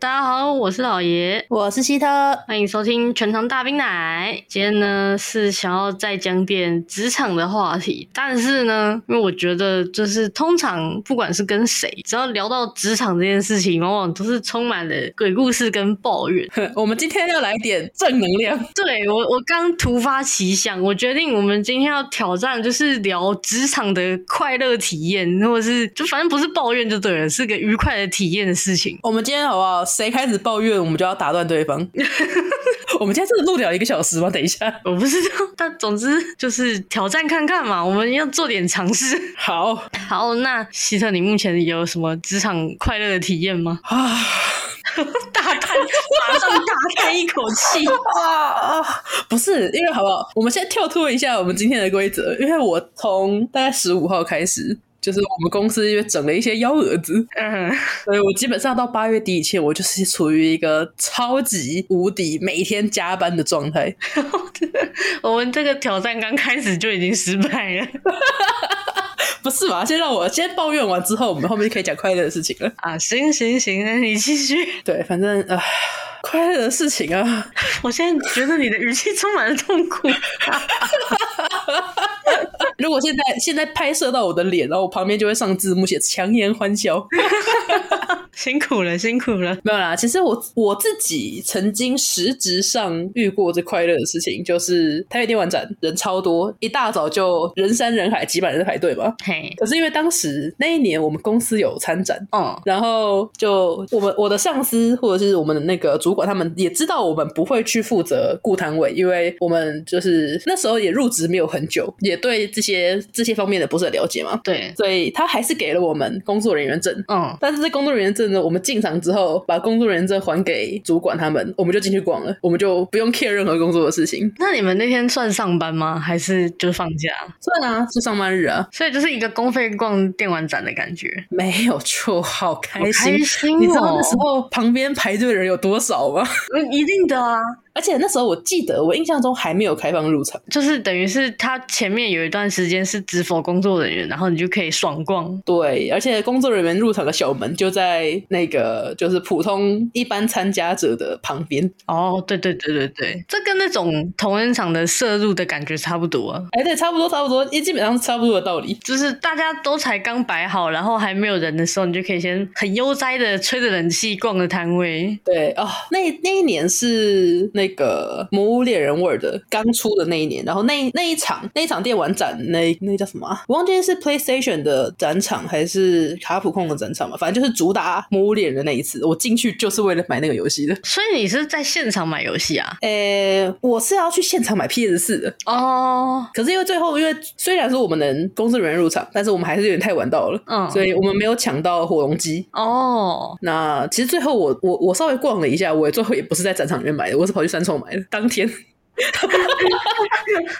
大家好，我是老爷，我是希特，欢迎收听全场大冰奶。今天呢是想要再讲点职场的话题，但是呢，因为我觉得就是通常不管是跟谁，只要聊到职场这件事情，往往都是充满了鬼故事跟抱怨。我们今天要来点正能量。对，我，我刚突发奇想，我决定我们今天要挑战，就是聊职场的快乐体验，或者是就反正不是抱怨就对了，是个愉快的体验的事情。我们今天好不好？谁开始抱怨，我们就要打断对方。我们今天真的录了一个小时吗？等一下，我不知道。但总之就是挑战看看嘛，我们要做点尝试。好好，那希特，你目前有什么职场快乐的体验吗？啊，大叹，马上大叹一口气 啊！不是，因为好不好？我们先跳脱一下我们今天的规则，因为我从大概十五号开始。就是我们公司因为整了一些幺蛾子，嗯，所以我基本上到八月底以前，我就是处于一个超级无敌每天加班的状态。我们这个挑战刚开始就已经失败了，不是吧？先让我先抱怨完之后，我们后面就可以讲快乐的事情了啊！行行行，那你继续。对，反正啊。呃快乐的事情啊！我现在觉得你的语气充满了痛苦。如果现在现在拍摄到我的脸，然后我旁边就会上字幕写“强颜欢笑”。辛苦了，辛苦了。没有啦，其实我我自己曾经实质上遇过这快乐的事情，就是台北电玩展人超多，一大早就人山人海，几百人在排队嘛。嘿，可是因为当时那一年我们公司有参展，嗯，然后就我们我的上司或者是我们的那个主管，他们也知道我们不会去负责顾摊位，因为我们就是那时候也入职没有很久，也对这些这些方面的不是很了解嘛。对，所以他还是给了我们工作人员证。嗯，但是这工作人员证。我们进场之后，把工作人员证还给主管他们，我们就进去逛了，我们就不用 care 任何工作的事情。那你们那天算上班吗？还是就放假？算啊，是上班日啊。所以就是一个公费逛电玩展的感觉，没有错，好开心，开心哦。你知道那时候旁边排队的人有多少吗？嗯，一定的啊。而且那时候我记得，我印象中还没有开放入场，就是等于是他前面有一段时间是只 for 工作人员，然后你就可以爽逛。对，而且工作人员入场的小门就在那个就是普通一般参加者的旁边。哦，对对对对对，这跟那种同仁场的摄入的感觉差不多啊。哎，对，差不多差不多，也基本上是差不多的道理。就是大家都才刚摆好，然后还没有人的时候，你就可以先很悠哉的吹着冷气逛个摊位。对哦，那那一年是那。那个《魔物猎人 World》刚出的那一年，然后那那一场那一场电玩展，那那叫什么啊？我忘记是 PlayStation 的展场还是卡普空的展场嘛？反正就是主打《魔物猎人》的那一次，我进去就是为了买那个游戏的。所以你是在现场买游戏啊？诶、欸，我是要去现场买 PS 四的哦。可是因为最后，因为虽然说我们能公司人员入场，但是我们还是有点太晚到了，嗯，所以我们没有抢到火龙机哦。那其实最后我我我稍微逛了一下，我也最后也不是在展场里面买的，我是跑去三创买的。当天，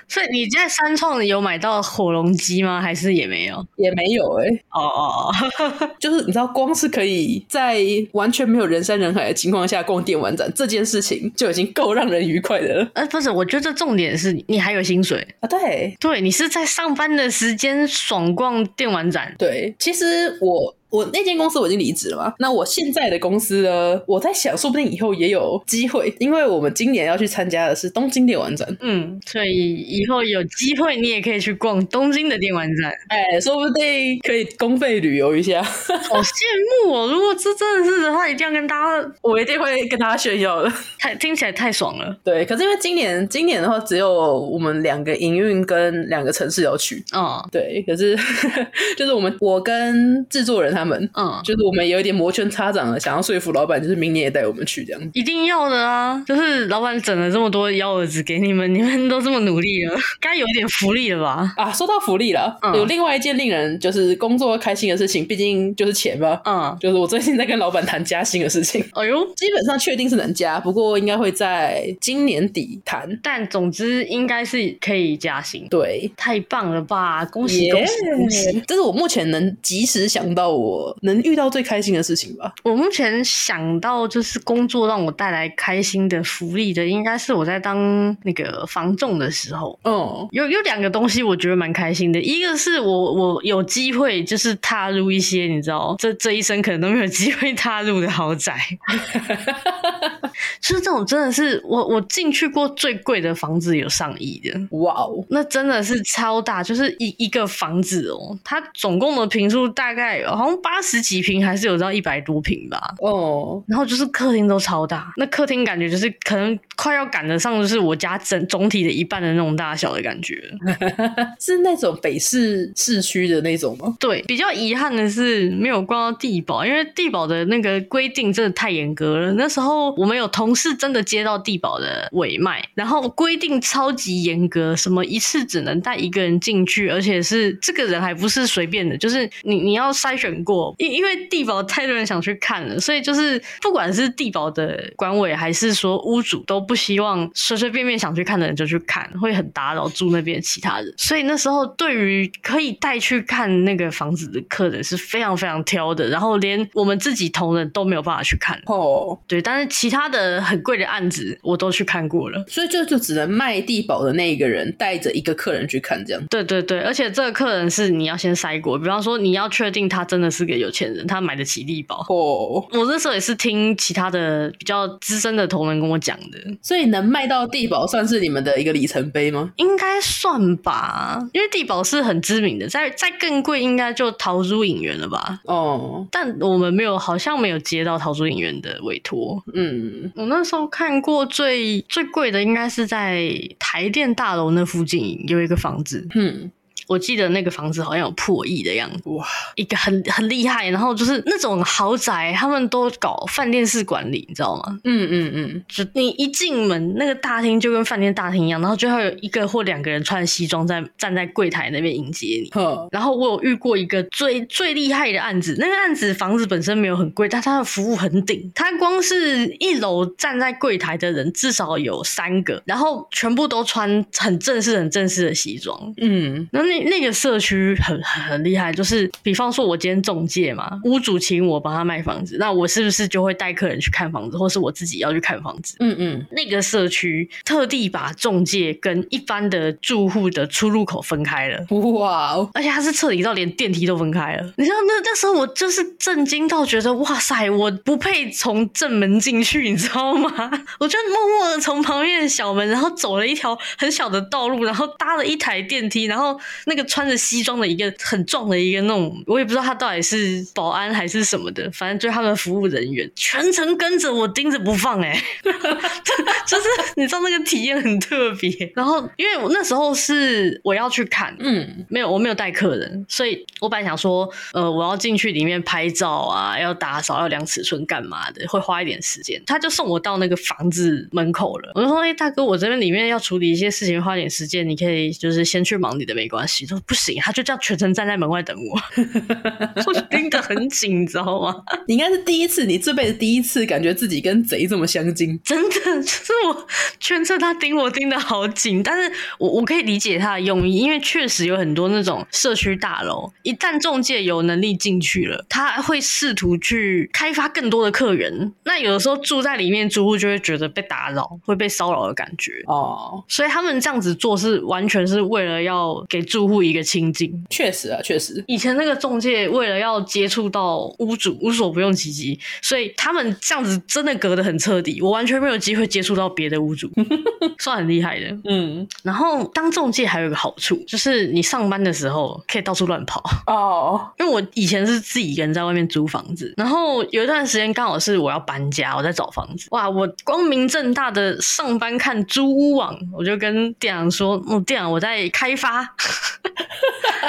所以你在三创有买到火龙机吗？还是也没有？也没有哎、欸。哦哦哦，就是你知道，光是可以在完全没有人山人海的情况下逛电玩展这件事情，就已经够让人愉快的了。呃，不是，我觉得重点是你还有薪水啊。对对，你是在上班的时间爽逛电玩展。对，其实我。我那间公司我已经离职了嘛，那我现在的公司呢？我在想，说不定以后也有机会，因为我们今年要去参加的是东京电玩展，嗯，所以以后有机会你也可以去逛东京的电玩展，哎，说不定可以公费旅游一下，好羡慕哦！如果这真的是的话，一定要跟大家，我一定会跟大家炫耀的，太听起来太爽了。对，可是因为今年今年的话，只有我们两个营运跟两个城市要去，嗯，对，可是 就是我们我跟制作人。他们嗯，就是我们有一点摩拳擦掌了，想要说服老板，就是明年也带我们去这样。一定要的啊！就是老板整了这么多幺蛾子给你们，你们都这么努力了，该有一点福利了吧？啊，说到福利了，嗯、有另外一件令人就是工作开心的事情，毕竟就是钱嘛。嗯，就是我最近在跟老板谈加薪的事情。哎呦，基本上确定是能加，不过应该会在今年底谈。但总之应该是可以加薪。对，太棒了吧！恭喜恭喜恭喜！这是我目前能及时想到我。我能遇到最开心的事情吧。我目前想到就是工作让我带来开心的福利的，应该是我在当那个房仲的时候。哦，有有两个东西我觉得蛮开心的，一个是我我有机会就是踏入一些你知道这这一生可能都没有机会踏入的豪宅，就是这种真的是我我进去过最贵的房子有上亿的，哇哦，那真的是超大，就是一一个房子哦，它总共的平数大概好像八十几平，还是有到一百多平吧。哦，然后就是客厅都超大，那客厅感觉就是可能快要赶得上，就是我家整总体的一半的那种大小的感觉，是那种北市市区的那种吗？对，比较遗憾的是没有逛到地堡，因为地堡的那个规定真的太严格了。那时候我们有同事真的接到地堡的尾卖，然后规定超级严格，什么一次只能带一个人进去，而且是这个人还不是随便的，就是你你要筛选过，因因为地堡太多人想去看了，所以就是不管是地堡的管委还是说屋主都不希望随随便便想去看的人就去看，会很打扰住那边其他人。所以那时候对于可以带去看那个房子的客人是非常非常挑的，然后连我们自己同仁都没有办法去看。哦，对，但是其他的很贵的案子我都去看过了，所以就就只能卖地堡的那一个人带着一个客人去看这样。对对对，而且这个客人是你要先筛过，比方说你要确定他真的是个有钱人，他买得起力宝。哦，我那时候也是听其他的比较资深的同仁跟我讲的，所以能卖到地宝算是你们的一个里程碑吗？应该算吧，因为地宝是很知名的，在在更贵应该就陶朱隐园了吧？哦，但我们没有，好像没有接到陶朱隐园的委托。嗯，我那时候看过最最贵的应该是在台电大楼那附近有一个房子。嗯。我记得那个房子好像有破亿的样子，哇，一个很很厉害，然后就是那种豪宅，他们都搞饭店式管理，你知道吗？嗯嗯嗯，就你一进门，那个大厅就跟饭店大厅一样，然后就会有一个或两个人穿西装在站在柜台那边迎接你。呵然后我有遇过一个最最厉害的案子，那个案子房子本身没有很贵，但它的服务很顶，它光是一楼站在柜台的人至少有三个，然后全部都穿很正式、很正式的西装。嗯，那那。那个社区很很厉害，就是比方说，我今天中介嘛，屋主请我帮他卖房子，那我是不是就会带客人去看房子，或是我自己要去看房子？嗯嗯，那个社区特地把中介跟一般的住户的出入口分开了，哇哦！而且他是彻底到连电梯都分开了。你知道那那时候我就是震惊到觉得，哇塞，我不配从正门进去，你知道吗？我就默默的从旁边的小门，然后走了一条很小的道路，然后搭了一台电梯，然后。那个穿着西装的一个很壮的一个那种，我也不知道他到底是保安还是什么的，反正就是他们服务人员全程跟着我盯着不放，哎，就是你知道那个体验很特别。然后因为我那时候是我要去看，嗯，没有我没有带客人，所以我本来想说，呃，我要进去里面拍照啊，要打扫，要量尺寸干嘛的，会花一点时间。他就送我到那个房子门口了，我就说，哎，大哥，我这边里面要处理一些事情，花点时间，你可以就是先去忙你的，没关系。说不行，他就这样全程站在门外等我，我盯得很紧，你知道吗？你应该是第一次，你这辈子第一次感觉自己跟贼这么相近，真的就是我全程他盯我盯得好紧，但是我我可以理解他的用意，因为确实有很多那种社区大楼，一旦中介有能力进去了，他会试图去开发更多的客人，那有的时候住在里面，住户就会觉得被打扰，会被骚扰的感觉。哦，所以他们这样子做是完全是为了要给住户。一个清静，确实啊，确实。以前那个中介为了要接触到屋主，无所不用其极，所以他们这样子真的隔得很彻底，我完全没有机会接触到别的屋主，算很厉害的。嗯，然后当中介还有一个好处，就是你上班的时候可以到处乱跑哦。因为我以前是自己一个人在外面租房子，然后有一段时间刚好是我要搬家，我在找房子，哇，我光明正大的上班看租屋网，我就跟店长说：“嗯，店长，我在开发。”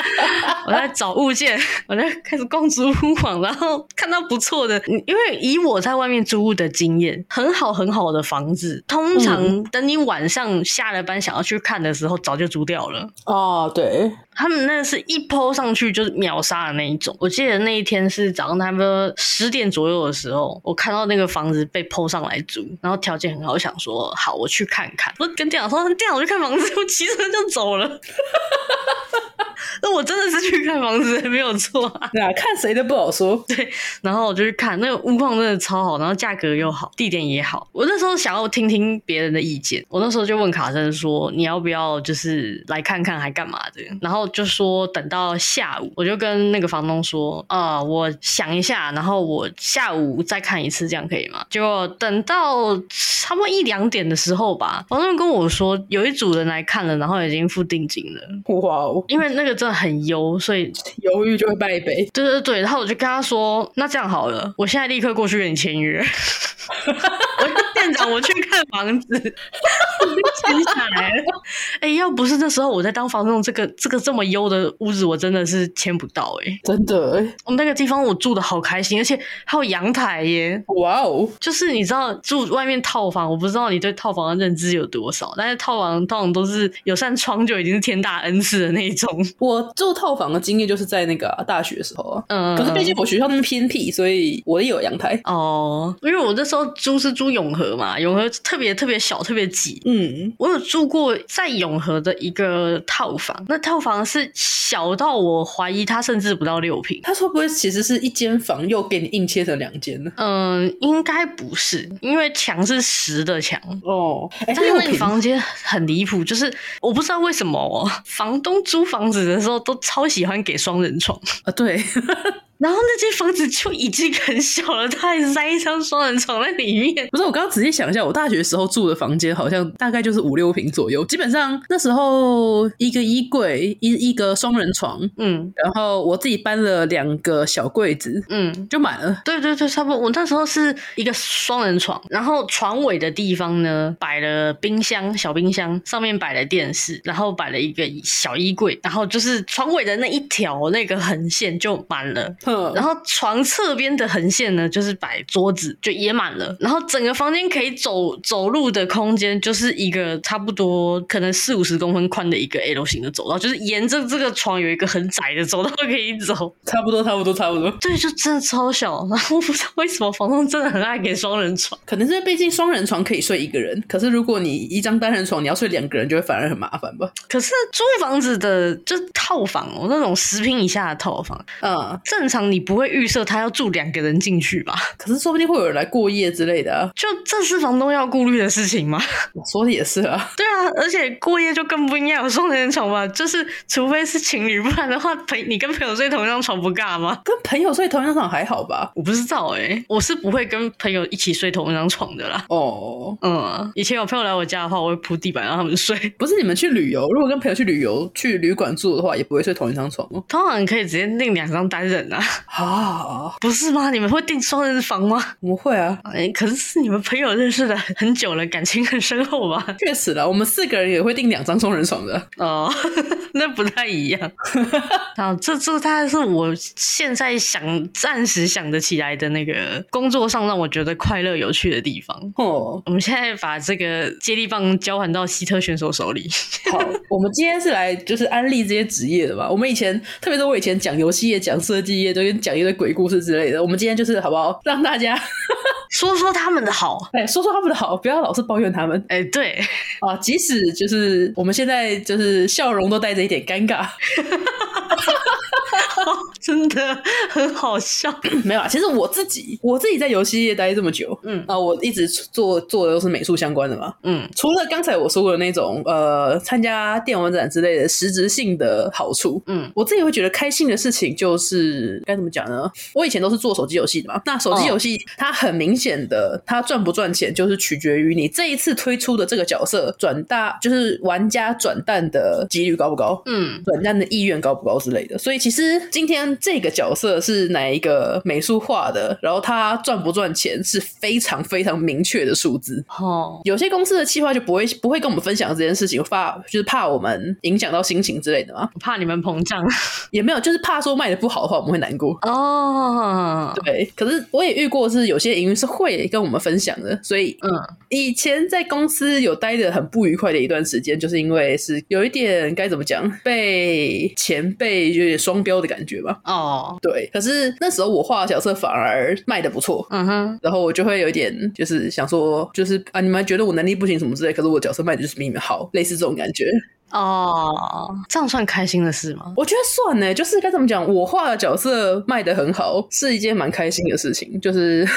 我在找物件，我在开始逛租屋网，然后看到不错的，因为以我在外面租屋的经验，很好很好的房子，通常等你晚上下了班想要去看的时候，早就租掉了。哦，对，他们那是一 po 上去就是秒杀的那一种。我记得那一天是早上差不多十点左右的时候，我看到那个房子被 po 上来租，然后条件很好，我想说好，我去看看。我跟店长说，店长我去看房子，我骑车就走了。那我真的是去看房子，没有错啊。对啊，看谁都不好说。对，然后我就去看那个屋况，真的超好，然后价格又好，地点也好。我那时候想要听听别人的意见，我那时候就问卡森说：“你要不要就是来看看，还干嘛的？”然后就说等到下午，我就跟那个房东说：“啊、呃，我想一下，然后我下午再看一次，这样可以吗？”结果等到差不多一两点的时候吧，房东跟我说有一组人来看了，然后已经付定金了。哇哦！因为那个真的很优，所以 犹豫就会败北。对对对，然后我就跟他说：“那这样好了，我现在立刻过去跟你签约。”我说店长，我去看房子，签下来了。哎、欸，要不是那时候我在当房东，这个这个这么优的屋子，我真的是签不到哎、欸，真的哎。我们那个地方我住的好开心，而且还有阳台耶。哇哦！就是你知道住外面套房，我不知道你对套房的认知有多少，但是套房通常都是有扇窗就已经是天大恩赐的那一种。我住套房的经验就是在那个、啊、大学的时候啊，嗯，可是毕竟我学校那么偏僻，所以我也有阳台哦。因为我那时候租是租永和嘛，永和特别特别小，特别挤。嗯，我有住过在永和的一个套房，那套房是小到我怀疑它甚至不到六平。它会不会其实是一间房又给你硬切成两间呢？嗯，应该不是，因为墙是实的墙哦。但是那个房间很离谱，就是我不知道为什么哦，房东租房子的时候都超喜欢给双人床啊，对。然后那间房子就已经很小了，他还塞一张双人床在里面。不是，我刚刚仔细想一下，我大学时候住的房间好像大概就是五六平左右。基本上那时候一个衣柜，一一个双人床，嗯，然后我自己搬了两个小柜子，嗯，就满了。对对对，差不多。我那时候是一个双人床，然后床尾的地方呢摆了冰箱，小冰箱上面摆了电视，然后摆了一个小衣柜，然后就是床尾的那一条那个横线就满了。然后床侧边的横线呢，就是摆桌子，就也满了。然后整个房间可以走走路的空间，就是一个差不多可能四五十公分宽的一个 L 型的走道，就是沿着这个床有一个很窄的走道可以走。差不多，差不多，差不多。对，就真的超小。然后我不知道为什么房东真的很爱给双人床，可能是毕竟双人床可以睡一个人，可是如果你一张单人床，你要睡两个人，就会反而很麻烦吧？可是租房子的就套房哦，那种十平以下的套房，嗯，正常。你不会预设他要住两个人进去吧？可是说不定会有人来过夜之类的啊。就这是房东要顾虑的事情吗？我说的也是啊。对啊，而且过夜就更不应该有双人床吧？就是除非是情侣，不然的话，朋你跟朋友睡同一张床不尬吗？跟朋友睡同一张床还好吧？我不知道哎、欸，我是不会跟朋友一起睡同一张床的啦。哦，嗯，以前有朋友来我家的话，我会铺地板让他们睡。不是你们去旅游，如果跟朋友去旅游去旅馆住的话，也不会睡同一张床哦。通常可以直接订两张单人啊。啊，不是吗？你们会订双人房吗？我们会啊。哎，可是是你们朋友认识的很久了，感情很深厚吧？确实了，我们四个人也会订两张双人床的。哦，那不太一样。啊，这这大概是我现在想暂时想得起来的那个工作上让我觉得快乐有趣的地方。哦，我们现在把这个接力棒交还到希特选手手里。好，我们今天是来就是安利这些职业的吧？我们以前特别是我以前讲游戏业、讲设计业都。讲一堆鬼故事之类的，我们今天就是好不好？让大家 说说他们的好，哎，说说他们的好，不要老是抱怨他们。哎，对啊，即使就是我们现在就是笑容都带着一点尴尬。真的很好笑，没有啊。其实我自己，我自己在游戏业待这么久，嗯啊，我一直做做的都是美术相关的嘛，嗯。除了刚才我说过的那种呃，参加电玩展之类的实质性的好处，嗯，我自己会觉得开心的事情就是该怎么讲呢？我以前都是做手机游戏的嘛，那手机游戏它很明显的，它赚不赚钱就是取决于你这一次推出的这个角色转大，就是玩家转蛋的几率高不高，嗯，转蛋的意愿高不高之类的。所以其实今天。这个角色是哪一个美术画的？然后他赚不赚钱是非常非常明确的数字。哦，有些公司的企划就不会不会跟我们分享这件事情，怕就是怕我们影响到心情之类的嘛。怕你们膨胀，也没有，就是怕说卖的不好的话我们会难过。哦，对。可是我也遇过是有些营运是会跟我们分享的，所以嗯，以前在公司有待的很不愉快的一段时间，就是因为是有一点该怎么讲，被前辈有点双标的感觉吧。哦，对，可是那时候我画的角色反而卖的不错，嗯哼，然后我就会有有点就是想说，就是啊，你们觉得我能力不行什么之类，可是我角色卖的就是比你们好，类似这种感觉。哦，这样算开心的事吗？我觉得算呢，就是该怎么讲，我画的角色卖的很好，是一件蛮开心的事情。就是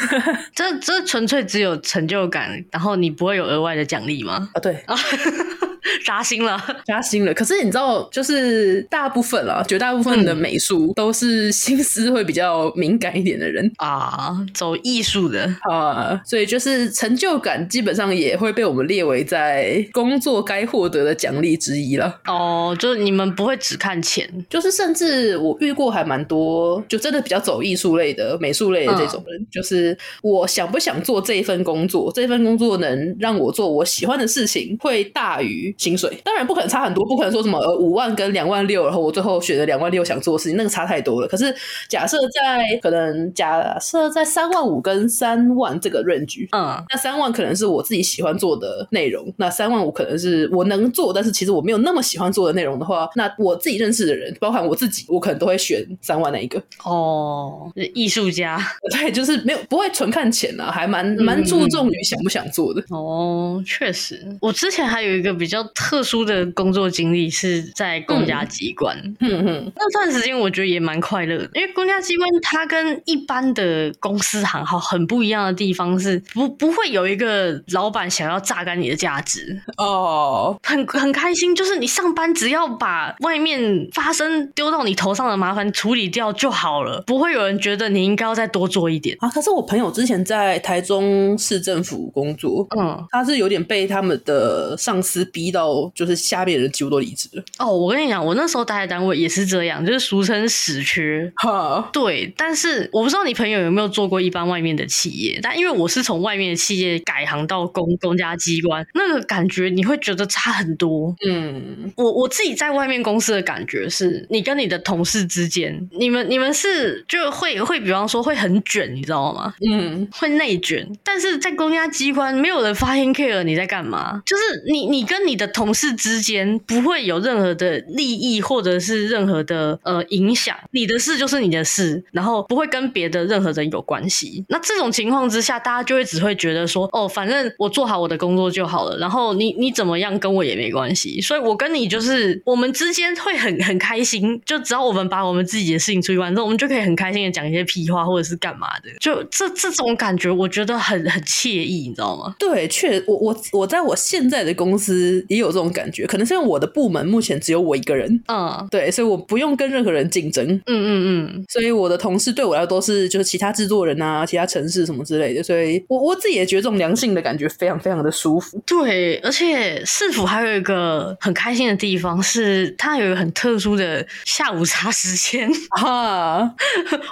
这这纯粹只有成就感，然后你不会有额外的奖励吗？啊，对。扎心了，扎心了。可是你知道，就是大部分啊，绝大部分的美术都是心思会比较敏感一点的人啊，走艺术的啊，所以就是成就感基本上也会被我们列为在工作该获得的奖励之一了。哦，就是你们不会只看钱，就是甚至我遇过还蛮多，就真的比较走艺术类的、美术类的这种人，嗯、就是我想不想做这一份工作，这份工作能让我做我喜欢的事情，会大于。薪水当然不可能差很多，不可能说什么呃五万跟两万六，然后我最后选了两万六想做的事情，那个差太多了。可是假设在可能假设在三万五跟三万这个 range，嗯，那三万可能是我自己喜欢做的内容，那三万五可能是我能做，但是其实我没有那么喜欢做的内容的话，那我自己认识的人，包含我自己，我可能都会选三万那一个。哦，艺术家，对，就是没有不会纯看钱啊，还蛮蛮注重于想不想做的。嗯、哦，确实，我之前还有一个比较。特殊的工作经历是在公家机关，嗯嗯，那段时间我觉得也蛮快乐的，因为公家机关它跟一般的公司行号很不一样的地方是不不会有一个老板想要榨干你的价值。哦，很很开心，就是你上班只要把外面发生丢到你头上的麻烦处理掉就好了，不会有人觉得你应该要再多做一点。啊。可是我朋友之前在台中市政府工作，嗯，他是有点被他们的上司逼到。就是下面人几乎都离职了。哦，我跟你讲，我那时候待的单位也是这样，就是俗称死缺。哈，对。但是我不知道你朋友有没有做过一般外面的企业，但因为我是从外面的企业改行到公公家机关，那个感觉你会觉得差很多。嗯，我我自己在外面公司的感觉是，你跟你的同事之间，你们你们是就会会比方说会很卷，你知道吗？嗯，会内卷。但是在公家机关，没有人发现 care 你在干嘛，就是你你跟你的同同事之间不会有任何的利益或者是任何的呃影响，你的事就是你的事，然后不会跟别的任何人有关系。那这种情况之下，大家就会只会觉得说，哦，反正我做好我的工作就好了，然后你你怎么样跟我也没关系。所以我跟你就是我们之间会很很开心，就只要我们把我们自己的事情处理完之后，我们就可以很开心的讲一些屁话或者是干嘛的。就这这种感觉，我觉得很很惬意，你知道吗？对，确我我我在我现在的公司也有。这种感觉，可能是因为我的部门目前只有我一个人，嗯，对，所以我不用跟任何人竞争，嗯嗯嗯，所以我的同事对我来说都是就是其他制作人啊、其他城市什么之类的，所以我我自己也觉得这种良性的感觉非常非常的舒服。对，而且市府还有一个很开心的地方是，它有一个很特殊的下午茶时间。啊，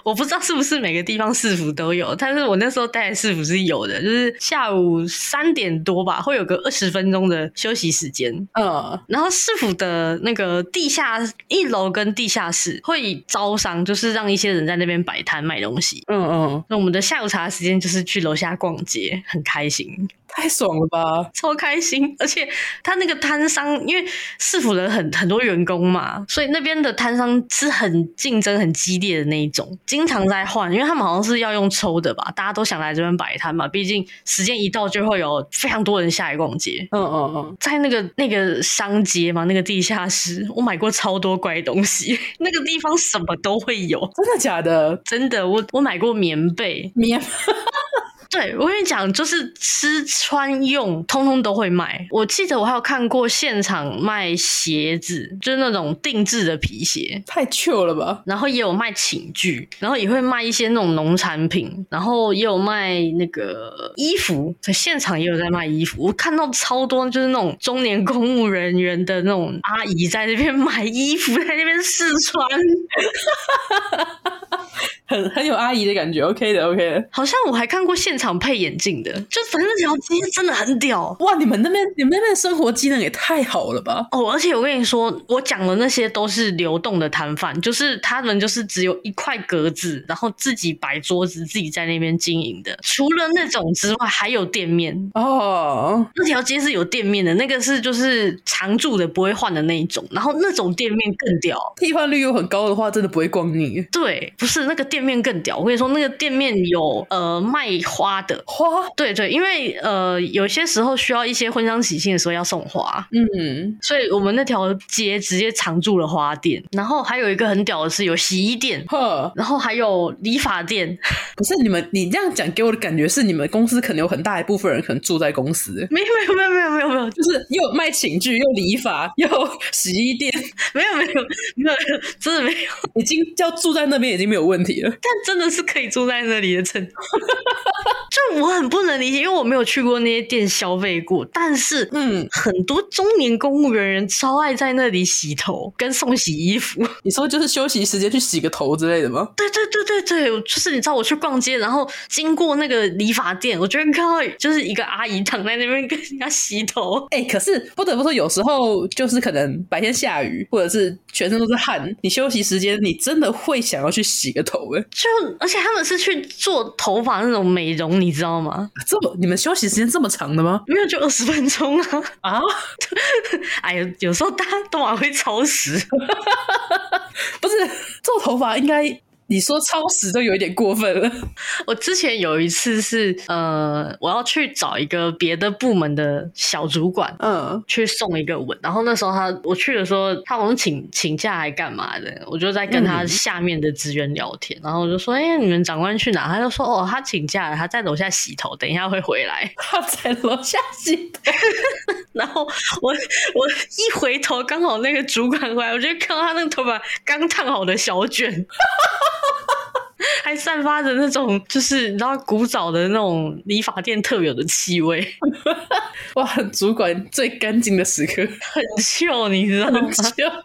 我不知道是不是每个地方市府都有，但是我那时候待的市府是有的，就是下午三点多吧，会有个二十分钟的休息时间。嗯，然后市府的那个地下一楼跟地下室会招商，就是让一些人在那边摆摊卖东西。嗯嗯，那我们的下午茶时间就是去楼下逛街，很开心。太爽了吧，超开心！而且他那个摊商，因为市府人很很多员工嘛，所以那边的摊商是很竞争很激烈的那一种，经常在换，因为他们好像是要用抽的吧，大家都想来这边摆摊嘛，毕竟时间一到就会有非常多人下来逛街。嗯嗯嗯，在那个那个商街嘛，那个地下室，我买过超多乖东西，那个地方什么都会有，真的假的？真的，我我买过棉被，棉。对，我跟你讲，就是吃穿用，通通都会卖。我记得我还有看过现场卖鞋子，就是那种定制的皮鞋，太旧了吧。然后也有卖寝具，然后也会卖一些那种农产品，然后也有卖那个衣服，在现场也有在卖衣服。我看到超多，就是那种中年公务人员的那种阿姨在那边 买衣服，在那边试穿。很很有阿姨的感觉，OK 的，OK 的。好像我还看过现场配眼镜的，就反正那条街真的很屌哇！你们那边你们那边生活机能也太好了吧？哦，而且我跟你说，我讲的那些都是流动的摊贩，就是他们就是只有一块格子，然后自己摆桌子，自己在那边经营的。除了那种之外，还有店面哦。那条街是有店面的，那个是就是常住的，不会换的那一种。然后那种店面更屌，替换率又很高的话，真的不会逛腻。对，不是那个店。店面更屌。我跟你说，那个店面有呃卖花的花，对对，因为呃有些时候需要一些婚丧喜庆的时候要送花，嗯，所以我们那条街直接常住了花店。然后还有一个很屌的是有洗衣店，呵，然后还有理发店。不是你们，你这样讲给我的感觉是你们公司可能有很大一部分人可能住在公司。没有没有没有没有没有没有，就是又卖寝具又理发又洗衣店，没有没有没有真的没有，已经要住在那边已经没有问题了。但真的是可以住在那里的程度。就我很不能理解，因为我没有去过那些店消费过。但是，嗯，很多中年公务员人超爱在那里洗头跟送洗衣服。你说就是休息时间去洗个头之类的吗？对对对对对，就是你知道我去逛街，然后经过那个理发店，我居然看到就是一个阿姨躺在那边跟人家洗头。哎、欸，可是不得不说，有时候就是可能白天下雨，或者是全身都是汗，你休息时间你真的会想要去洗个头。哎，就而且他们是去做头发那种美容。你知道吗？这么你们休息时间这么长的吗？没有，就二十分钟啊！啊，哎呀，有时候大家都还会超时，不是做头发应该。你说超时都有一点过分了。我之前有一次是呃，我要去找一个别的部门的小主管，嗯，去送一个吻。然后那时候他我去的时候，他好像请请假还干嘛的，我就在跟他下面的职员聊天。嗯、然后我就说：“哎、欸，你们长官去哪？”他就说：“哦，他请假了，他在楼下洗头，等一下会回来。”他在楼下洗头。然后我我一回头，刚好那个主管回来，我就看到他那个头发刚烫好的小卷。还散发着那种，就是你知道古早的那种理发店特有的气味。哇，主管最干净的时刻，很秀，你知道吗？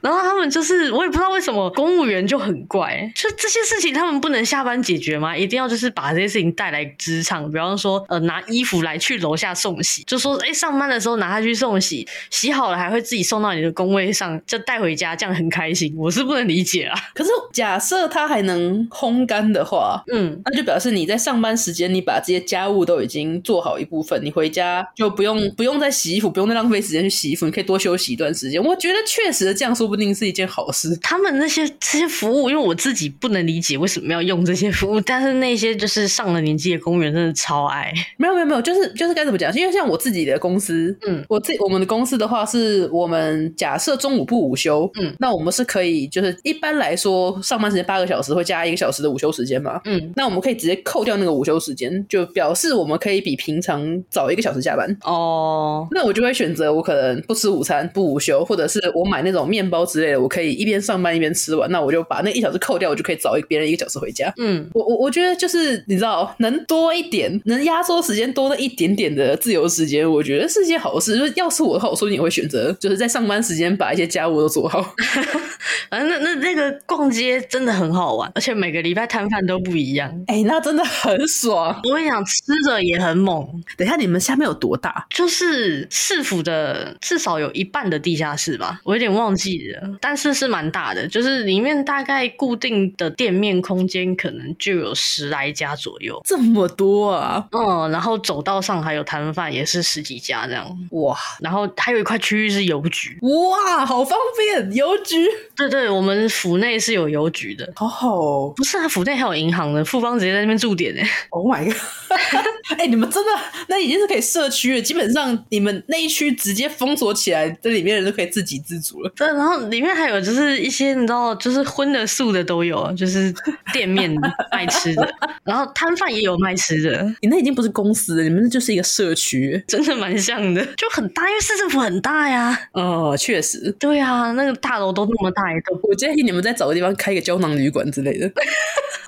然后他们就是，我也不知道为什么公务员就很怪，就这些事情他们不能下班解决吗？一定要就是把这些事情带来职场，比方说呃拿衣服来去楼下送洗，就说哎、欸、上班的时候拿它去送洗，洗好了还会自己送到你的工位上，就带回家，这样很开心。我是不能理解啊。可是假设他还能烘干的话，嗯，那就表示你在上班时间你把这些家务都已经做好一部分，你回家就不用不用再洗衣服，不用再浪费时间去洗衣服，你可以多休息一段时间。我觉得确实这样说不定是一件好事。他们那些这些服务，因为我自己不能理解为什么要用这些服务，但是那些就是上了年纪的公务员真的超爱。没有没有没有，就是就是该怎么讲？因为像我自己的公司，嗯，我自己我们的公司的话，是我们假设中午不午休，嗯，那我们是可以就是一般来说上班时间八个小时会加一个小时的午休时间嘛。嗯，那我们可以直接扣掉那个午休时间，就表示我们可以比平常早一个小时下班。哦，那我就会选择我可能不吃午餐，不午休，或者是我买那种面包之类的，我可以一边上班一边吃完。那我就把那一小时扣掉，我就可以早别人一个小时回家。嗯，我我我觉得就是你知道，能多一点，能压缩时间多那一点点的自由时间，我觉得是件好事。就是要是我的话，我说不定也会选择就是在上班时间把一些家务都做好。反正那那那个逛街真的很好玩，而且每个礼拜摊贩都不一样。哎、欸，那真的很爽。我跟你讲，吃的也很猛。等一下，你们下面有多大？就是市府的至少有一半的地下室吧，我有点忘记了，但是是蛮大的。就是里面大概固定的店面空间可能就有十来家左右。这么多啊！嗯，然后走道上还有摊贩，也是十几家这样。哇！然后还有一块区域是邮局。哇，好方便！邮局。对对，我们府内是有邮局的。好好哦。不是啊，府内还有银行的。富邦直接在那边驻点呢。Oh my god！哎、欸，你们真的那已经是可以社区了，基本上你们那一区直接封锁起来，这里面人都可以自给自足了。对，然后里面还有就是一些你知道，就是荤的素的都有，就是店面 卖吃的，然后摊贩也有卖吃的。你那已经不是公司了，你们那就是一个社区，真的蛮像的，就很大，因为市政府很大呀。哦，确实。对啊，那个大楼都那么大一栋，我建议你们再找个地方开个胶囊旅馆之类的。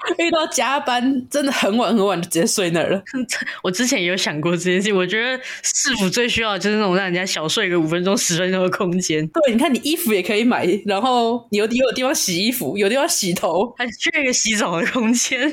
遇到加班真的很晚很晚就直接睡那儿了。我之前也有想过这件事，我觉得市府最需要的就是那种让人家小睡个五分钟十分钟的空间。对，你看你衣服也可以买，然后你有有有地方洗衣服，有地方洗头，还缺一个洗澡的空间。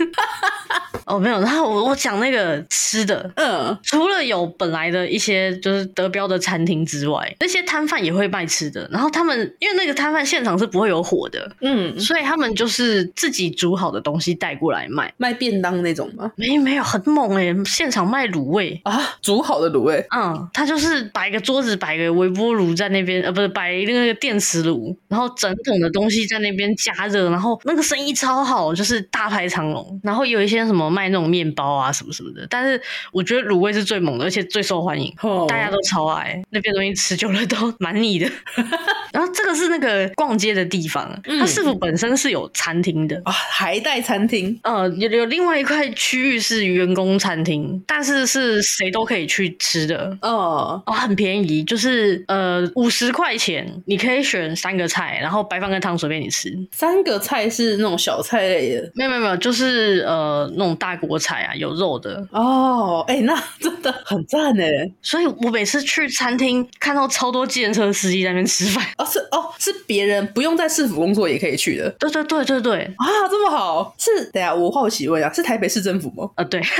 哦，没有，然后我我讲那个吃的，嗯，除了有本来的一些就是德标的餐厅之外，那些摊贩也会卖吃的。然后他们因为那个摊贩现场是不会有火的，嗯，所以他们就是自己煮好的东西带带过来卖，卖便当那种吗？没没有，很猛哎、欸，现场卖卤味啊，煮好的卤味。嗯，他就是摆个桌子，摆个微波炉在那边，呃，不是摆那个电磁炉，然后整桶的东西在那边加热，然后那个生意超好，就是大排长龙。然后有一些什么卖那种面包啊什么什么的，但是我觉得卤味是最猛的，而且最受欢迎，哦、大家都超爱。那边东西吃久了都蛮腻的。然后这个是那个逛街的地方，嗯、它市府本身是有餐厅的啊，还带餐厅。呃，有有另外一块区域是员工餐厅，但是是谁都可以去吃的。哦哦，很便宜，就是呃五十块钱，你可以选三个菜，然后白饭跟汤随便你吃。三个菜是那种小菜类的？没有没有没有，就是呃那种大锅菜啊，有肉的。哦，哎、欸，那 真的很赞哎。所以我每次去餐厅看到超多计程车司机在那边吃饭。哦，是哦，是别人不用在市府工作也可以去的。对对对对对。啊，这么好。是，等下我好奇问啊，是台北市政府吗？啊，对。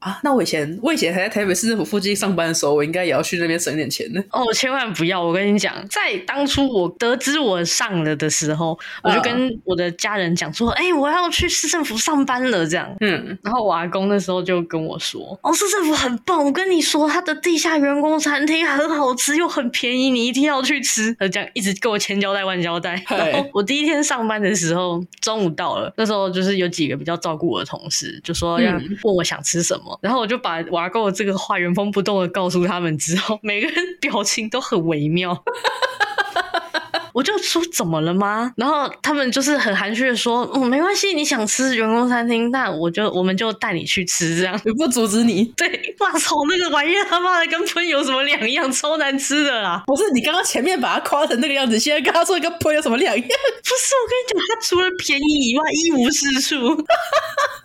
啊，那我以前我以前还在台北市政府附近上班的时候，我应该也要去那边省点钱呢。哦，千万不要！我跟你讲，在当初我得知我上了的时候，我就跟我的家人讲说：“哎、uh. 欸，我要去市政府上班了。”这样。嗯。然后我阿公那时候就跟我说：“哦，市政府很棒，我跟你说，他的地下员工餐厅很好吃又很便宜，你一定要去吃。”他这样一直跟我千交代万交代。然后我第一天上班的时候，中午到了，那时候就是有几个比较照顾我的同事，就说要问我想吃什么，嗯、然后我就把。我阿公这个话原封不动的告诉他们之后，每个人 表情都很微妙。我就说怎么了吗？然后他们就是很含蓄的说，嗯，没关系，你想吃员工餐厅，那我就我们就带你去吃，这样也不阻止你。对，哇操，那个玩意他妈的跟喷有什么两样？超难吃的啦！不是你刚刚前面把他夸成那个样子，现在跟他说跟喷有什么两样？不是，我跟你讲，他除了便宜以外一无是处。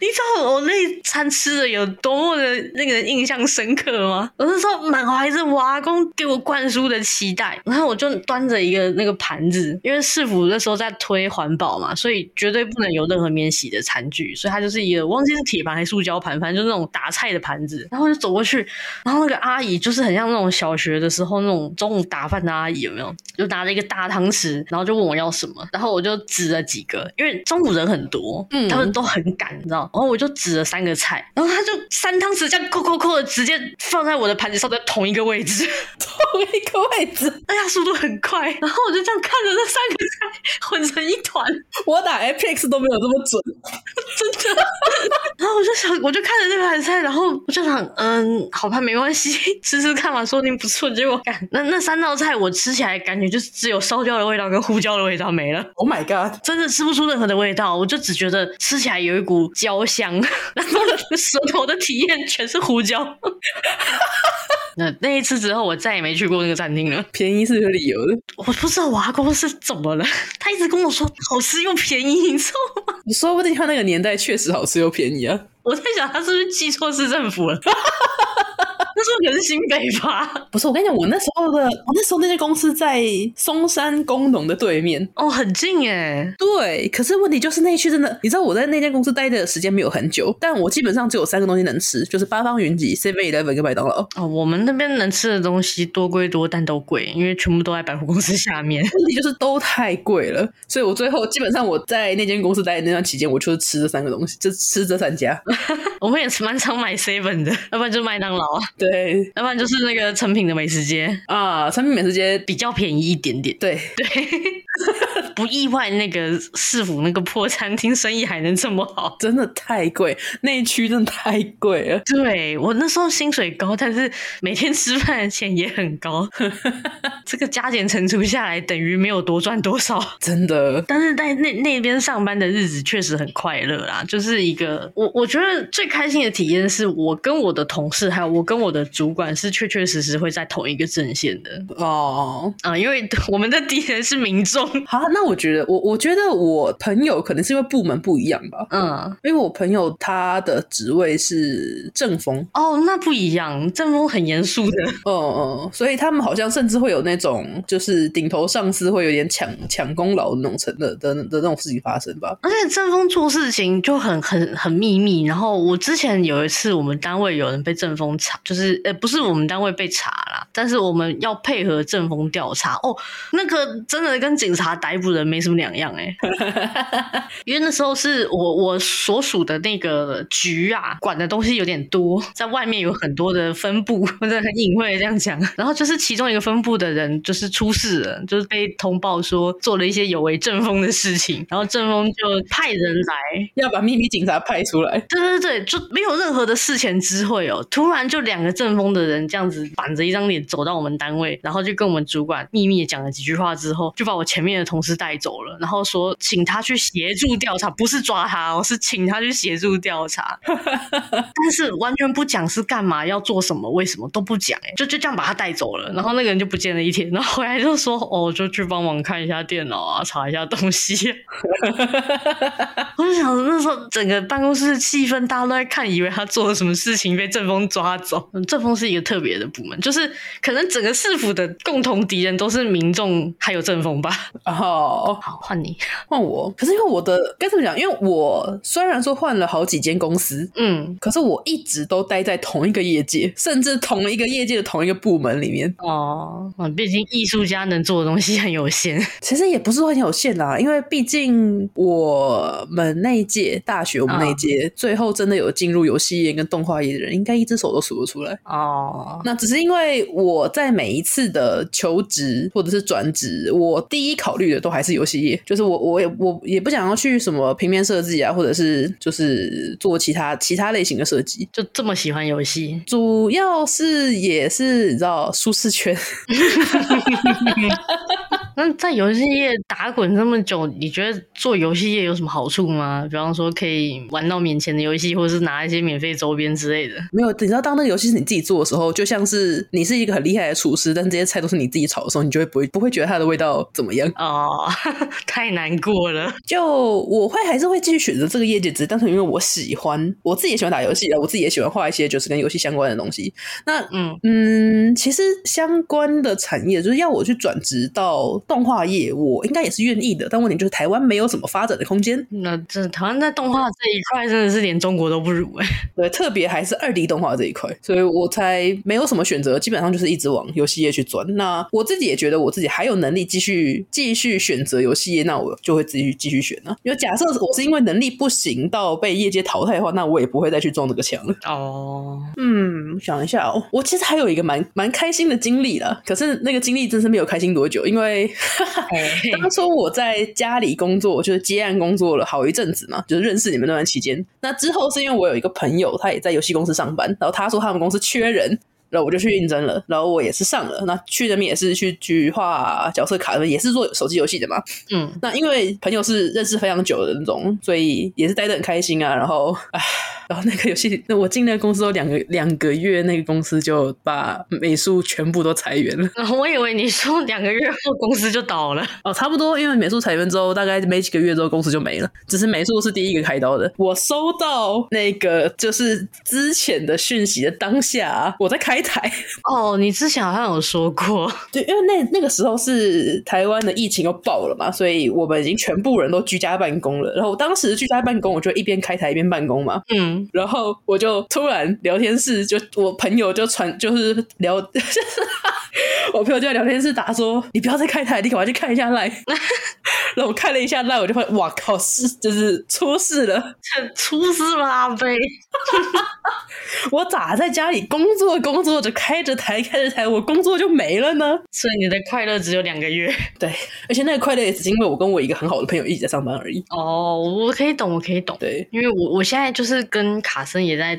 你知道我那餐吃的有多么的那个印象深刻吗？我是说满怀着我阿公给我灌输的期待，然后我就端着一个那个盘子，因为市府那时候在推环保嘛，所以绝对不能有任何免洗的餐具，所以它就是一个忘记是铁盘还是塑胶盘，反正就是那种打菜的盘子。然后就走过去，然后那个阿姨就是很像那种小学的时候那种中午打饭的阿姨，有没有？就拿着一个大汤匙，然后就问我要什么，然后我就指了几个，因为中午人很多，嗯，他们都很赶。你知道，然后我就指了三个菜，然后他就三汤匙这样扣扣扣的直接放在我的盘子上，在同一个位置，同一个位置，哎呀，速度很快，然后我就这样看着那三个菜混成一团，我打 Apex 都没有这么准，真的。然后我就想，我就看着那盘菜，然后我就想，嗯，好吧，没关系，吃吃看嘛，说不定不错。结果干那那三道菜，我吃起来感觉就是只有烧焦的味道跟胡椒的味道没了。Oh my god，真的吃不出任何的味道，我就只觉得吃起来有一股。焦香，然后舌头的体验全是胡椒。那那一次之后，我再也没去过那个餐厅了。便宜是有理由的，我不知道我阿公是怎么了，他一直跟我说好吃又便宜，你知道吗？你说不定他那个年代确实好吃又便宜啊。我在想，他是不是记错市政府了？那时候可是新北吧？不是，我跟你讲，我那时候的，我那时候那间公司在松山工农的对面哦，很近耶。对，可是问题就是那一区真的，你知道我在那间公司待的时间没有很久，但我基本上只有三个东西能吃，就是八方云集、Seven Eleven 跟麦当劳。哦，我们那边能吃的东西多归多，但都贵，因为全部都在百货公司下面。问题就是都太贵了，所以我最后基本上我在那间公司待的那段期间，我就是吃这三个东西，就吃这三家。我们也是蛮常买 Seven 的，要不然就麦当劳啊。对。对，要不然就是那个成品的美食街。啊，成品美食街比较便宜一点点。对。对，不意外，那个市府那个破餐厅生意还能这么好，真的太贵，那一区真的太贵了。对，我那时候薪水高，但是每天吃饭的钱也很高，这个加减乘除下来等于没有多赚多少，真的。但是在那那边上班的日子确实很快乐啦，就是一个我我觉得最开心的体验是我跟我的同事还有我跟我的。主管是确确实实会在同一个阵线的哦啊，因为我们的敌人是民众。好，那我觉得我我觉得我朋友可能是因为部门不一样吧。嗯，因为我朋友他的职位是正风哦，那不一样，正风很严肃的。哦 哦，所以他们好像甚至会有那种就是顶头上司会有点抢抢功劳的那种成的的的那种事情发生吧。而且正风做事情就很很很秘密。然后我之前有一次，我们单位有人被正风查，就是。呃，不是我们单位被查啦，但是我们要配合正风调查哦。那个真的跟警察逮捕的人没什么两样哎、欸。因为那时候是我我所属的那个局啊，管的东西有点多，在外面有很多的分部，或者很隐晦的这样讲。然后就是其中一个分部的人就是出事了，就是被通报说做了一些有违政风的事情，然后政风就派人来要把秘密警察派出来。对对对，就没有任何的事前知会哦，突然就两个政风的人这样子板着一张脸走到我们单位，然后就跟我们主管秘密的讲了几句话之后，就把我前面的同事带走了，然后说请他去协助调查，不是抓他哦，是请他去协助调查，但是完全不讲是干嘛，要做什么，为什么都不讲，哎，就就这样把他带走了，然后那个人就不见了一天，然后回来就说哦，就去帮忙看一下电脑啊，查一下东西。我就想那时候整个办公室气氛大家都在看，以为他做了什么事情被政风抓走。政风是一个特别的部门，就是可能整个市府的共同敌人都是民众还有政风吧。哦，好，换你，换我。可是因为我的该怎么讲？因为我虽然说换了好几间公司，嗯，可是我一直都待在同一个业界，甚至同一个业界的同一个部门里面。哦，毕竟艺术家能做的东西很有限。其实也不是说很有限啦，因为毕竟我们那一届大学，我们那一届、哦、最后真的有进入游戏业跟动画业的人，应该一只手都数得出来。哦，那只是因为我在每一次的求职或者是转职，我第一考虑的都还是游戏业，就是我我也我也不想要去什么平面设计啊，或者是就是做其他其他类型的设计，就这么喜欢游戏，主要是也是你知道舒适圈。那在游戏业打滚这么久，你觉得做游戏业有什么好处吗？比方说可以玩到免钱的游戏，或者是拿一些免费周边之类的。没有，你知道当那个游戏是你自己做的时候，就像是你是一个很厉害的厨师，但这些菜都是你自己炒的时候，你就会不会不会觉得它的味道怎么样？哦，太难过了。就我会还是会继续选择这个业界，只是单纯因为我喜欢，我自己也喜欢打游戏的，我自己也喜欢画一些就是跟游戏相关的东西。那嗯嗯，其实相关的产业就是要我去转职到。动画业我应该也是愿意的，但问题就是台湾没有什么发展的空间。那这台湾在动画这一块真的是连中国都不如哎。对，特别还是二 D 动画这一块，所以我才没有什么选择，基本上就是一直往游戏业去转。那我自己也觉得我自己还有能力继续继续选择游戏业，那我就会继续继续选呢。因为假设我是因为能力不行到被业界淘汰的话，那我也不会再去撞这个墙了。哦，嗯，想一下哦，我其实还有一个蛮蛮开心的经历了，可是那个经历真是没有开心多久，因为。当初我在家里工作，就是接案工作了好一阵子嘛，就是认识你们那段期间。那之后是因为我有一个朋友，他也在游戏公司上班，然后他说他们公司缺人。然后我就去应征了，然后我也是上了。那去那边也是去去画角色卡的，也是做手机游戏的嘛。嗯，那因为朋友是认识非常久的那种，所以也是待得很开心啊。然后，唉，然后那个游戏，那我进那个公司都两个两个月，那个公司就把美术全部都裁员了。我以为你说两个月后公司就倒了。哦，差不多，因为美术裁员之后，大概没几个月之后公司就没了。只是美术是第一个开刀的。我收到那个就是之前的讯息的当下，我在开。台。哦，你之前好像有说过，对，因为那那个时候是台湾的疫情又爆了嘛，所以我们已经全部人都居家办公了。然后当时居家办公，我就一边开台一边办公嘛，嗯，然后我就突然聊天室就我朋友就传就是聊，就 是我朋友就在聊天室打说，你不要再开台，你赶快去看一下。然后我看了一下 Line，我就发现哇靠，是就是出事了，出事了阿飞，我咋在家里工作工作？着开着台开着台，我工作就没了呢。所以你的快乐只有两个月。对，而且那个快乐也只是因为我跟我一个很好的朋友一直在上班而已。哦，我可以懂，我可以懂。对，因为我我现在就是跟卡森也在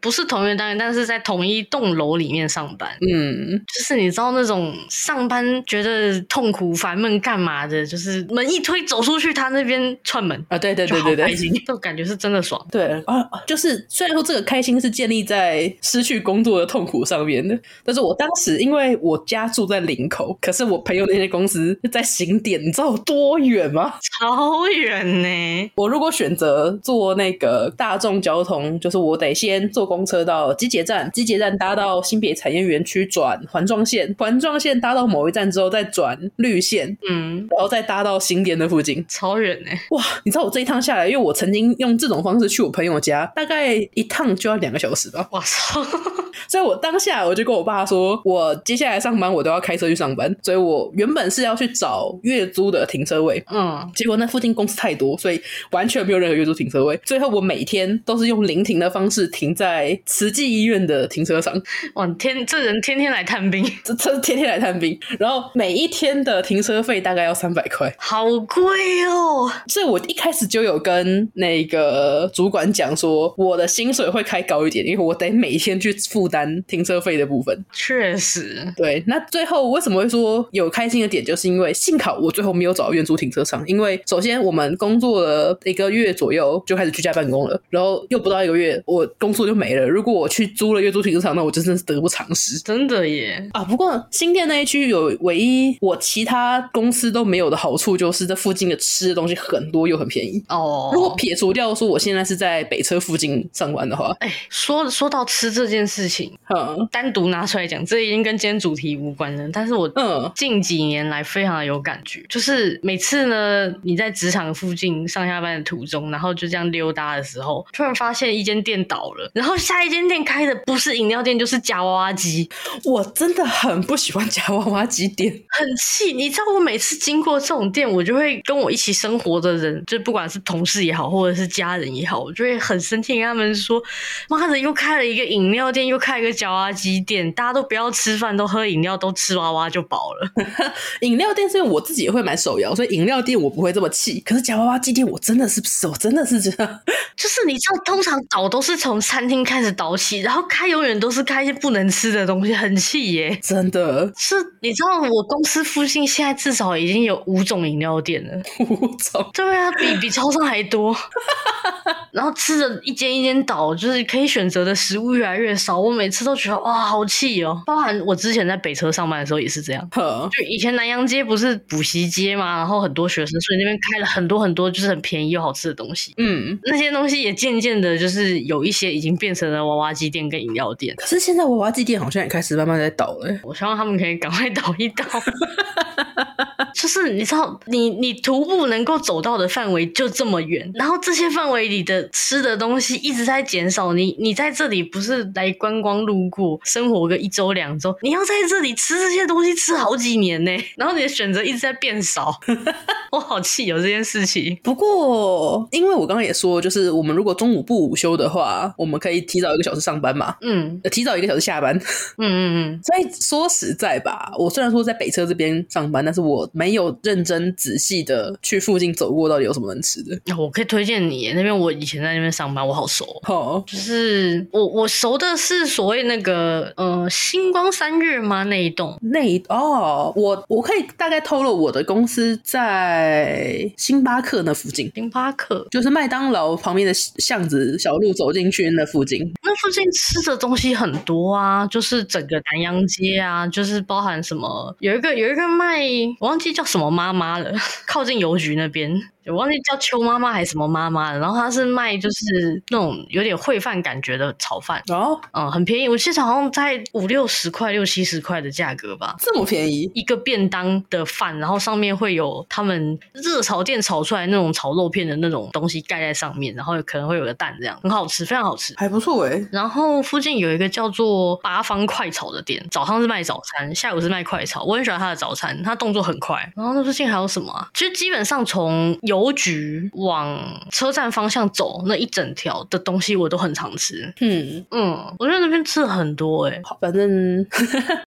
不是同一个单元，但是在同一栋楼里面上班。嗯，就是你知道那种上班觉得痛苦烦闷干嘛的，就是门一推走出去，他那边串门啊，对对对对对，开心，就感觉是真的爽。对啊，就是虽然说这个开心是建立在失去工作的痛苦上面的，但是我当时因为我家住在林口，可是我朋友那些公司在新点，你知道多远吗？超远呢！我如果选择坐那个大众交通，就是我得先坐公车到集结站，集结站搭到新北产业园区转环状线，环状线搭到某一站之后再转绿线，嗯，然后再搭到新店的附近，超远呢！哇，你知道我这一趟下来，因为我曾经用这种方式去我朋友家，大概一趟就要两个小时吧。哇操！所以我当下我就跟我爸说，我接下来上班我都要开车去上班，所以我原本是要去找月租的停车位，嗯，结果那附近公司太多，所以完全没有任何月租停车位。最后我每天都是用临停的方式停在慈济医院的停车场。哇，天，这人天天来探病，这这天天来探病，然后每一天的停车费大概要三百块，好贵哦。所以我一开始就有跟那个主管讲说，我的薪水会开高一点，因为我得每一天去负担停车费的部分。确实，对。那最后为什么会说有开心的点，就是因为幸好我最后没有找到月租停车场，因为首先我们工作了一个月左右就开始居家办公了，然后又不到一个月，我工作就没了。如果我去租了月租停车场，那我真的是得不偿失。真的耶！啊，不过新店那一区有唯一我其他公司都没有的好处，就是这附近的吃的东西很多又很便宜哦。如果撇除掉说我现在是在北车附近上班的话，哎，说说到吃这件事情，嗯，单独拿出来讲，这已经跟今天主题无关了。但是我嗯，近几年来非常的有感觉，就是每次呢，你在职场附近上下班的途中，然后就这样溜达的时候，突然发现一间店倒了，然后下一间店开的不是饮料店，就是夹娃娃机。我真的很不喜欢夹娃娃机店，很气。你知道我每次经过这种店，我就会跟我一起生活的人，就不管是同事也好，或者是家人也好，我就会很生气，跟他们说：“妈的，又开了一个饮料店，又开了一个夹娃娃机店，大家都不要吃饭，都喝饮料，都吃娃娃就饱了。”饮料店是因为我自己也会买手摇，所以饮料店我不会这么气。可是夹娃娃机店，我真的是我真的是这样，就是你知道，通常倒都是从餐厅开始倒起，然后开永远都是开一些不能吃的东西，很气耶！真的是，你知道我公司附近现在至少已经有五种饮料店了，五种，对啊，比比超商还多。然后吃的一间一间倒，就是可以选择的食物越来越少，我每次都觉得哇，好气哦！包含我之前在北车上班的时候也是这样，就以前南洋街不是补习街嘛，然后很多学生，所以那边开了很多很多就是很便宜又好吃的东西。嗯，那些东西也渐渐的，就是有一些已经变成了娃娃机店跟饮料店。可是现在娃娃机店好像也开始慢慢在倒了，我希望他们可以赶快倒一倒。就是你知道，你你徒步能够走到的范围就这么远，然后这些范围里的吃的东西一直在减少。你你在这里不是来观光路过，生活个一周两周，你要在这里吃这些东西吃好几年呢。然后你的选择一直在变少，我好气有这件事情。不过，因为我刚刚也说，就是我们如果中午不午休的话，我们可以提早一个小时上班嘛，嗯，提早一个小时下班，嗯嗯嗯。所以说实在吧，我虽然说在北车这边上班，但是我没有认真仔细的去附近走过，到底有什么能吃的。我可以推荐你那边，我以前在那边上班，我好熟。哦，就是我我熟的是所谓那个呃星光三月吗？那一栋那一哦，我我可以大概透露我的公司在星巴克那附近。星巴克就是麦当劳旁边的巷子小路走进去那附近。那附近吃的东西很多啊，就是整个南洋街啊，就就是包含什么有一个有一个卖。我忘记叫什么妈妈了，靠近邮局那边。我忘记叫邱妈妈还是什么妈妈了，然后她是卖就是那种有点烩饭感觉的炒饭哦，嗯，很便宜，我记得好像在五六十块、六七十块的价格吧，这么便宜，一个便当的饭，然后上面会有他们热炒店炒出来那种炒肉片的那种东西盖在上面，然后可能会有个蛋，这样很好吃，非常好吃，还不错哎。然后附近有一个叫做八方快炒的店，早上是卖早餐，下午是卖快炒，我很喜欢他的早餐，他动作很快。然后那附近还有什么啊？其实基本上从邮局往车站方向走那一整条的东西，我都很常吃。嗯嗯，我觉得那边吃的很多哎、反正。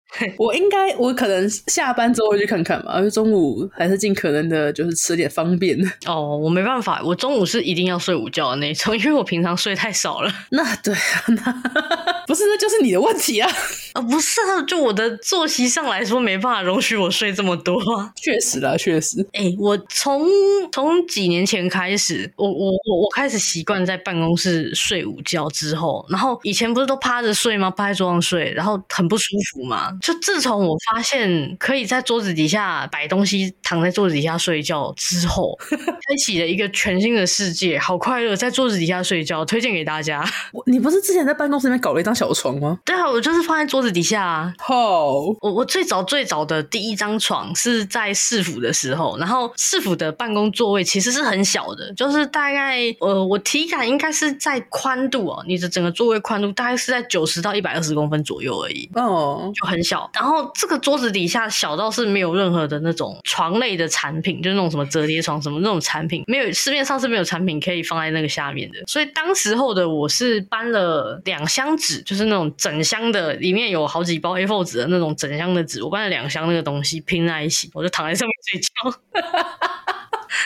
我应该，我可能下班之后会去看看吧，因为中午还是尽可能的，就是吃点方便。哦，我没办法，我中午是一定要睡午觉的那种，因为我平常睡太少了。那对啊，那 不是，那就是你的问题啊！啊，不是啊，就我的作息上来说，没办法容许我睡这么多啊。确实啦，确实。哎、欸，我从从几年前开始，我我我我开始习惯在办公室睡午觉之后，然后以前不是都趴着睡吗？趴在桌上睡，然后很不舒服嘛。就自从我发现可以在桌子底下摆东西，躺在桌子底下睡觉之后，开启了一个全新的世界，好快乐，在桌子底下睡觉，推荐给大家。你不是之前在办公室里面搞了一张小床吗？对啊，我就是放在桌子底下啊。哦，我我最早最早的第一张床是在市府的时候，然后市府的办公座位其实是很小的，就是大概呃，我体感应该是在宽度哦，你的整个座位宽度大概是在九十到一百二十公分左右而已，哦，就很小。然后这个桌子底下小到是没有任何的那种床类的产品，就是那种什么折叠床什么那种产品，没有，市面上是没有产品可以放在那个下面的。所以当时候的我是搬了两箱纸，就是那种整箱的，里面有好几包 A4 纸的那种整箱的纸，我搬了两箱那个东西拼在一起，我就躺在上面睡觉。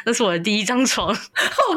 那是我的第一张床，好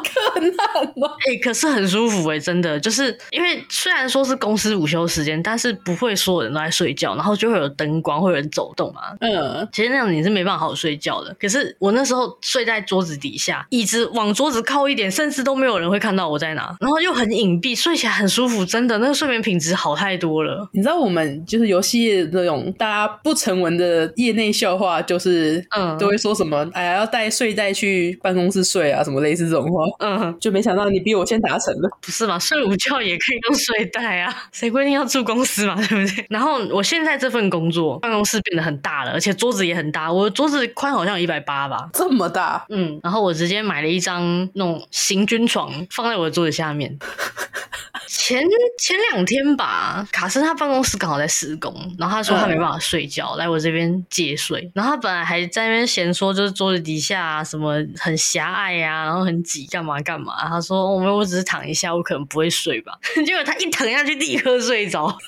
可爱哦！哎、欸，可是很舒服哎、欸，真的，就是因为虽然说是公司午休时间，但是不会所有人都在睡觉，然后就会有灯光，会有人走动嘛。嗯，其实那样你是没办法好好睡觉的。可是我那时候睡在桌子底下，椅子往桌子靠一点，甚至都没有人会看到我在哪，然后又很隐蔽，睡起来很舒服，真的，那个睡眠品质好太多了。你知道我们就是游戏业那种大家不成文的业内笑话，就是嗯，都会说什么哎呀，要带睡袋去。办公室睡啊，什么类似这种话，嗯，就没想到你比我先达成了，不是嘛？睡午觉也可以用睡袋啊，谁规定要住公司嘛？对不对？然后我现在这份工作，办公室变得很大了，而且桌子也很大，我的桌子宽好像有一百八吧，这么大，嗯，然后我直接买了一张那种行军床，放在我的桌子下面。前前两天吧，卡森他办公室刚好在施工，然后他说他没办法睡觉，嗯、来我这边借睡。然后他本来还在那边嫌说，就是桌子底下啊什么很狭隘啊，然后很挤，干嘛干嘛。他说我们我只是躺一下，我可能不会睡吧。结果他一躺下去，立刻睡着。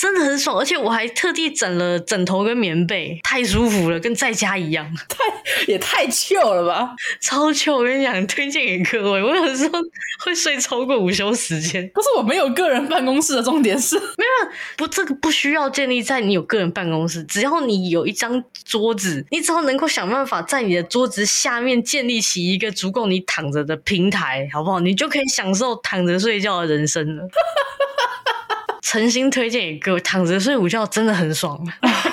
真的很爽，而且我还特地整了枕头跟棉被，太舒服了，跟在家一样。太也太糗了吧，超糗！我跟你讲，推荐给各位。我有时候会睡超过午休时间。可是我没有个人办公室的，重点是 没有不，这个不需要建立在你有个人办公室，只要你有一张桌子，你只要能够想办法在你的桌子下面建立起一个足够你躺着的平台，好不好？你就可以享受躺着睡觉的人生了。诚心推荐一个，躺着睡午觉真的很爽。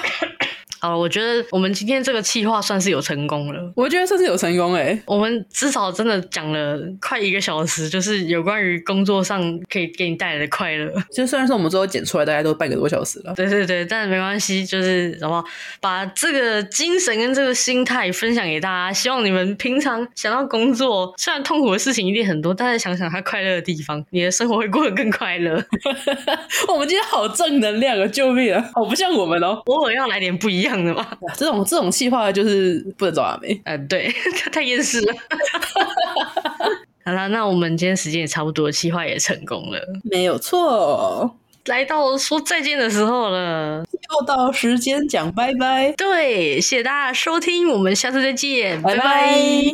好，我觉得我们今天这个企划算是有成功了。我觉得算是有成功诶、欸、我们至少真的讲了快一个小时，就是有关于工作上可以给你带来的快乐。就虽然说我们最后剪出来大概都半个多小时了，对对对，但没关系，就是什么把这个精神跟这个心态分享给大家。希望你们平常想到工作，虽然痛苦的事情一定很多，但是想想它快乐的地方，你的生活会过得更快乐。我们今天好正能量啊！救命啊！好不像我们哦，偶尔要来点不一样。这样的吗？这种这种气话就是不能找阿美。嗯，对，太厌世了。好了，那我们今天时间也差不多，企划也成功了，没有错。来到说再见的时候了，又到时间讲拜拜。对，谢谢大家收听，我们下次再见，拜拜。拜拜。